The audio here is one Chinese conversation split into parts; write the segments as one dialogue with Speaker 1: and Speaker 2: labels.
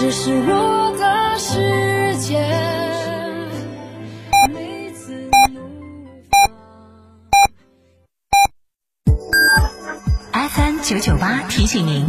Speaker 1: 只是我的世界。
Speaker 2: FM 九九八提醒您，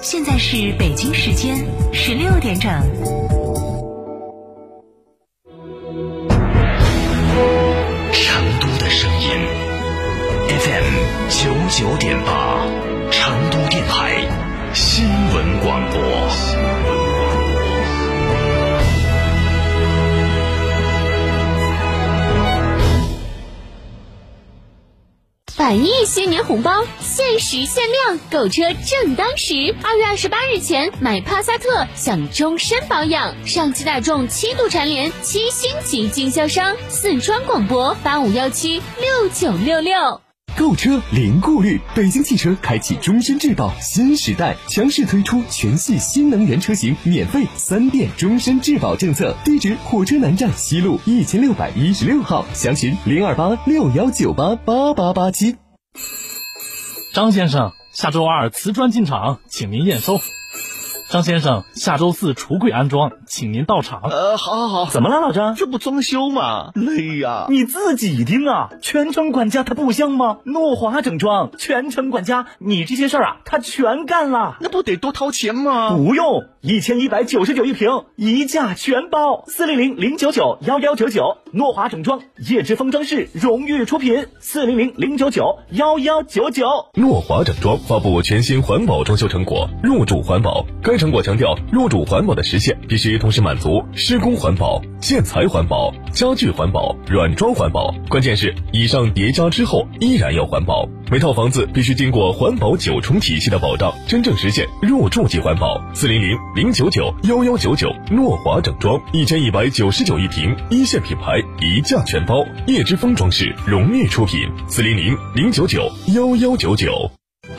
Speaker 2: 现在是北京时间十六点整。
Speaker 3: 成都的声音，FM 九九点八，
Speaker 4: 百亿新年红包限时限量，购车正当时。二月二十八日前买帕萨特享终身保养。上汽大众七度蝉联七星级经销商。四川广播八五幺七六九六六。
Speaker 5: 购车零顾虑，北京汽车开启终身质保新时代，强势推出全系新能源车型免费三电终身质保政策。地址：火车南站西路一千六百一十六号，详询零二八六幺九八八八八七。
Speaker 6: 张先生，下周二瓷砖进场，请您验收。张先生，下周四橱柜安装，请您到场。
Speaker 7: 呃，好，好，好。
Speaker 6: 怎么了，老张？
Speaker 7: 这不装修吗？累呀！
Speaker 6: 你自己听啊，全程管家他不香吗？诺华整装，全程管家，你这些事儿啊，他全干了。
Speaker 7: 那不得多掏钱吗？
Speaker 6: 不用，一千一百九十九一平，一价全包。四零零零九九幺幺九九，诺华整装，叶之峰装饰荣誉出品。四零零零九九幺幺九九，
Speaker 8: 诺华整装发布全新环保装修成果，入住环保。该成果强调，入主环保的实现必须同时满足施工环保、建材环保、家具环保、软装环保。关键是以上叠加之后依然要环保。每套房子必须经过环保九重体系的保障，真正实现入住即环保。四零零零九九幺幺九九，诺华整装一千一百九十九一平，一线品牌，一价全包。叶之峰装饰荣誉出品。四零零零九九幺幺九九。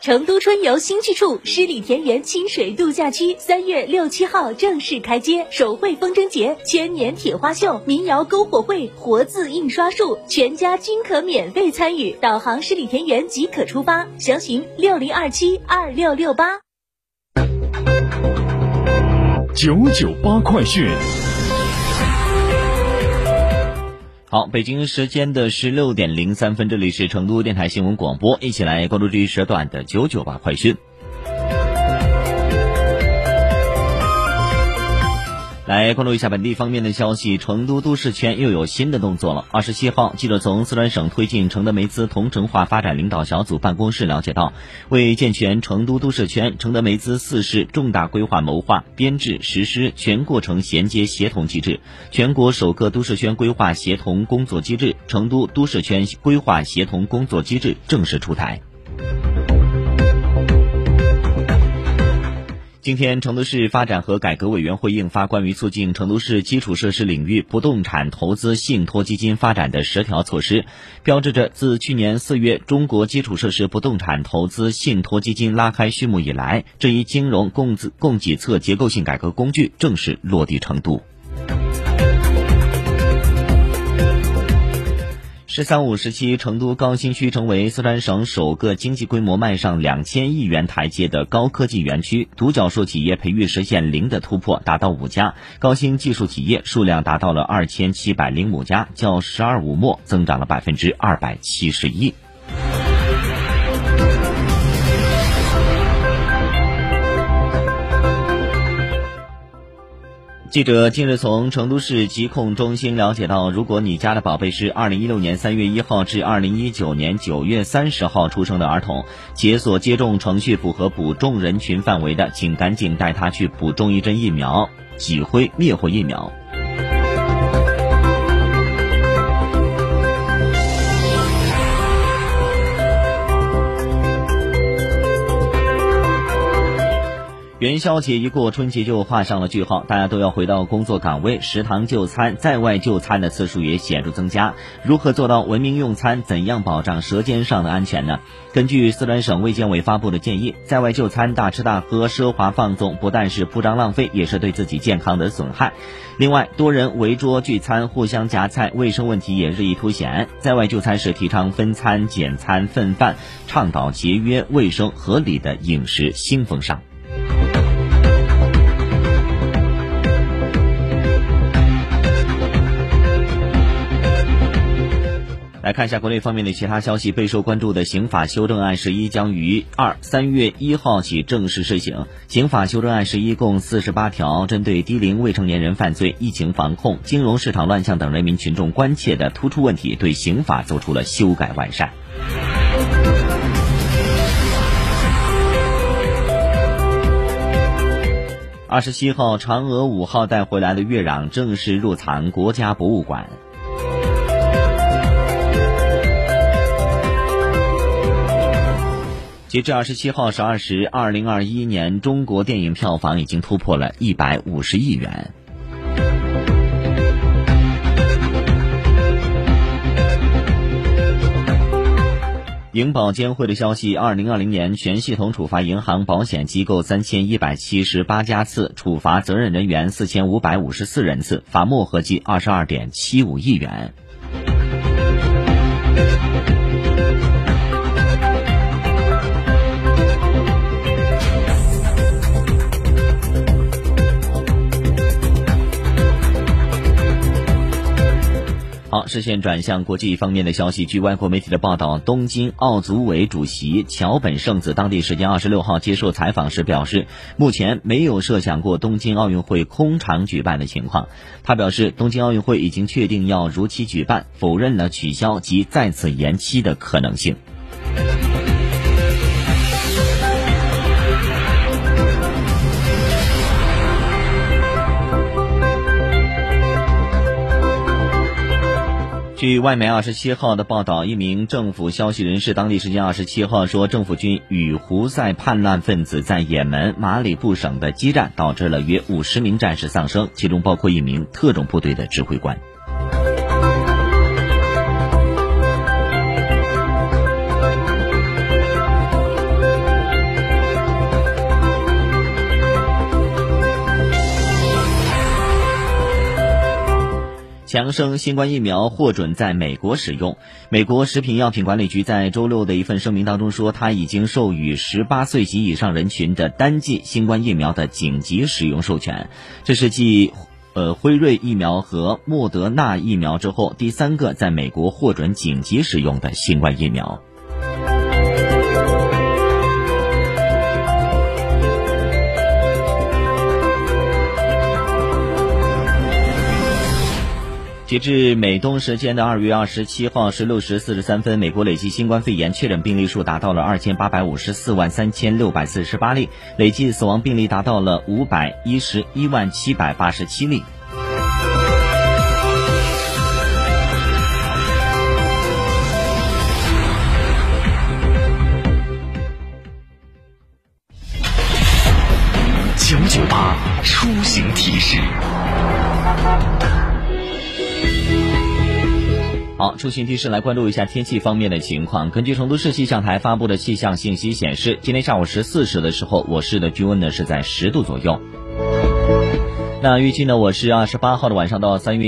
Speaker 2: 成都春游新去处，十里田园清水度假区三月六七号正式开街，手绘风筝节、千年铁花秀、民谣篝火会、活字印刷术，全家均可免费参与。导航十里田园即可出发，详询六零二七二六六八。
Speaker 9: 九九八快讯。
Speaker 10: 好，北京时间的十六点零三分，这里是成都电台新闻广播，一起来关注这一时段的九九八快讯。来关注一下本地方面的消息，成都都市圈又有新的动作了。二十七号，记者从四川省推进承德梅资同城化发展领导小组办公室了解到，为健全成都都市圈承德梅资四市重大规划谋划、编制、实施全过程衔接协同机制，全国首个都市圈规划协同工作机制——成都都市圈规划协同工作机制正式出台。今天，成都市发展和改革委员会印发关于促进成都市基础设施领域不动产投资信托基金发展的十条措施，标志着自去年四月中国基础设施不动产投资信托基金拉开序幕以来，这一金融供资供给侧结构性改革工具正式落地成都。“十三五”时期，成都高新区成为四川省首个经济规模迈上两千亿元台阶的高科技园区，独角兽企业培育实现零的突破，达到五家；高新技术企业数量达到了二千七百零五家，较“十二五”末增长了百分之二百七十一。记者近日从成都市疾控中心了解到，如果你家的宝贝是二零一六年三月一号至二零一九年九月三十号出生的儿童，且所接种程序符合补种人群范围的，请赶紧带他去补种一针疫苗——脊灰灭活疫苗。元宵节一过，春节就画上了句号，大家都要回到工作岗位，食堂就餐、在外就餐的次数也显著增加。如何做到文明用餐？怎样保障舌尖上的安全呢？根据四川省卫健委发布的建议，在外就餐大吃大喝、奢华放纵，不但是铺张浪费，也是对自己健康的损害。另外，多人围桌聚餐、互相夹菜，卫生问题也日益凸显。在外就餐时，提倡分餐、简餐、分饭，倡导节约、卫生、合理的饮食新风尚。来看一下国内方面的其他消息，备受关注的刑法修正案十一将于二三月一号起正式施行。刑法修正案十一共四十八条，针对低龄未成年人犯罪、疫情防控、金融市场乱象等人民群众关切的突出问题，对刑法做出了修改完善。二十七号，嫦娥五号带回来的月壤正式入藏国家博物馆。截至二十七号十二时，二零二一年中国电影票房已经突破了一百五十亿元。银保监会的消息，二零二零年全系统处罚银行、保险机构三千一百七十八家次，处罚责任人员四千五百五十四人次，罚没合计二十二点七五亿元。好，视线转向国际方面的消息。据外国媒体的报道，东京奥组委主席桥本圣子当地时间二十六号接受采访时表示，目前没有设想过东京奥运会空场举办的情况。他表示，东京奥运会已经确定要如期举办，否认了取消及再次延期的可能性。据外媒二十七号的报道，一名政府消息人士当地时间二十七号说，政府军与胡塞叛乱分子在也门马里布省的激战，导致了约五十名战士丧生，其中包括一名特种部队的指挥官。强生新冠疫苗获准在美国使用。美国食品药品管理局在周六的一份声明当中说，它已经授予十八岁及以上人群的单剂新冠疫苗的紧急使用授权。这是继呃辉瑞疫苗和莫德纳疫苗之后第三个在美国获准紧急使用的新冠疫苗。截至美东时间的二月二十七号十六时四十三分，美国累计新冠肺炎确诊病例数达到了二千八百五十四万三千六百四十八例，累计死亡病例达到了五百一十一万七百八十七例。
Speaker 3: 九九八出行提示。
Speaker 10: 好，出行提示来关注一下天气方面的情况。根据成都市气象台发布的气象信息显示，今天下午十四时的时候，我市的均温呢是在十度左右。那预计呢，我市二十八号的晚上到三月。